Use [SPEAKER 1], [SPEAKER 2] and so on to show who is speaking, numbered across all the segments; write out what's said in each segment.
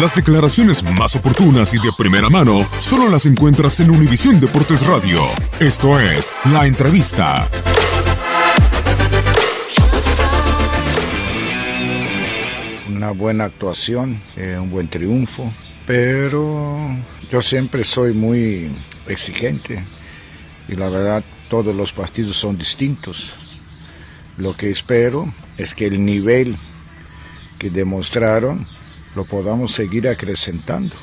[SPEAKER 1] Las declaraciones más oportunas y de primera mano solo las encuentras en Univisión Deportes Radio. Esto es La Entrevista.
[SPEAKER 2] Una buena actuación, eh, un buen triunfo, pero yo siempre soy muy exigente y la verdad todos los partidos son distintos. Lo que espero es que el nivel que demostraron lo podamos seguir acrecentando.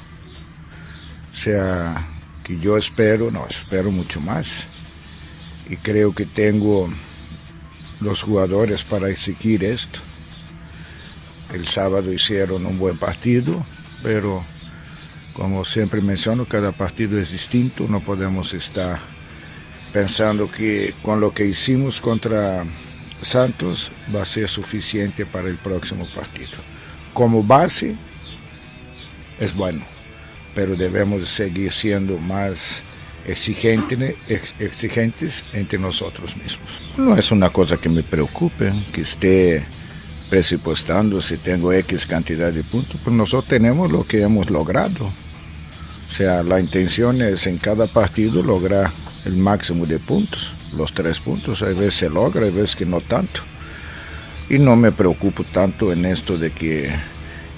[SPEAKER 2] O sea, que yo espero, no, espero mucho más. Y creo que tengo los jugadores para exigir esto. El sábado hicieron un buen partido, pero como siempre menciono, cada partido es distinto, no podemos estar pensando que con lo que hicimos contra Santos va a ser suficiente para el próximo partido. Como base es bueno, pero debemos seguir siendo más exigentes, entre nosotros mismos. No es una cosa que me preocupe, que esté presupuestando si tengo X cantidad de puntos, pero nosotros tenemos lo que hemos logrado. O sea, la intención es en cada partido lograr el máximo de puntos, los tres puntos. Hay veces se logra, hay veces que no tanto. Y no me preocupo tanto en esto de que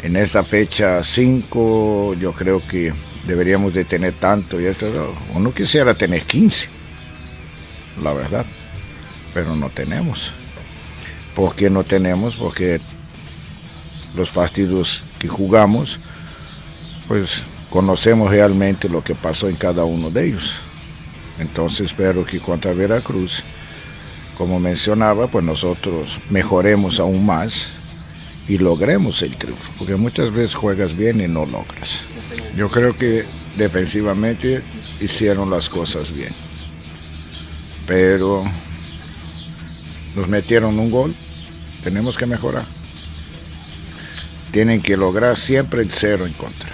[SPEAKER 2] en esta fecha 5 yo creo que deberíamos de tener tanto y esto. Uno quisiera tener 15, la verdad, pero no tenemos. ¿Por qué no tenemos? Porque los partidos que jugamos, pues conocemos realmente lo que pasó en cada uno de ellos. Entonces espero que contra Veracruz, como mencionaba, pues nosotros mejoremos aún más y logremos el triunfo, porque muchas veces juegas bien y no logras. Yo creo que defensivamente hicieron las cosas bien, pero nos metieron un gol, tenemos que mejorar. Tienen que lograr siempre el cero en contra,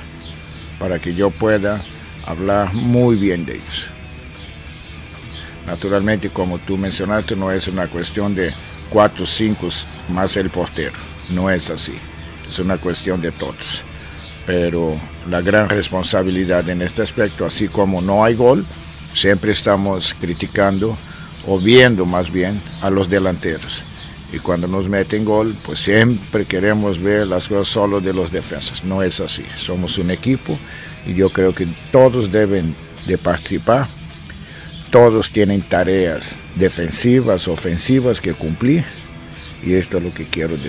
[SPEAKER 2] para que yo pueda hablar muy bien de ellos. Naturalmente, como tú mencionaste, no es una cuestión de cuatro, cinco más el portero. No es así. Es una cuestión de todos. Pero la gran responsabilidad en este aspecto, así como no hay gol, siempre estamos criticando o viendo más bien a los delanteros. Y cuando nos meten gol, pues siempre queremos ver las cosas solo de los defensas. No es así. Somos un equipo y yo creo que todos deben de participar. Todos tienen tareas defensivas, ofensivas que cumplir. Y esto es lo que quiero decir.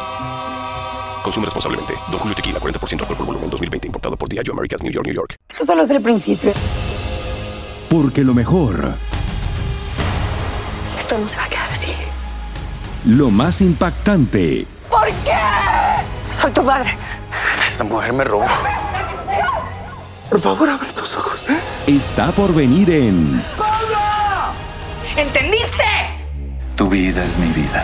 [SPEAKER 3] Consume responsablemente. Don Julio Tequila, 40% alcohol por volumen, 2020. Importado por Diageo Americas, New York, New York.
[SPEAKER 4] Esto solo es el principio.
[SPEAKER 5] Porque lo mejor...
[SPEAKER 6] Esto no se va a quedar así.
[SPEAKER 5] Lo más impactante...
[SPEAKER 4] ¿Por qué? Soy tu madre.
[SPEAKER 7] Esta mujer me robó. Por favor, abre tus ojos.
[SPEAKER 5] Está por venir en...
[SPEAKER 4] ¡Pablo! ¿Entendiste?
[SPEAKER 7] Tu vida es mi vida.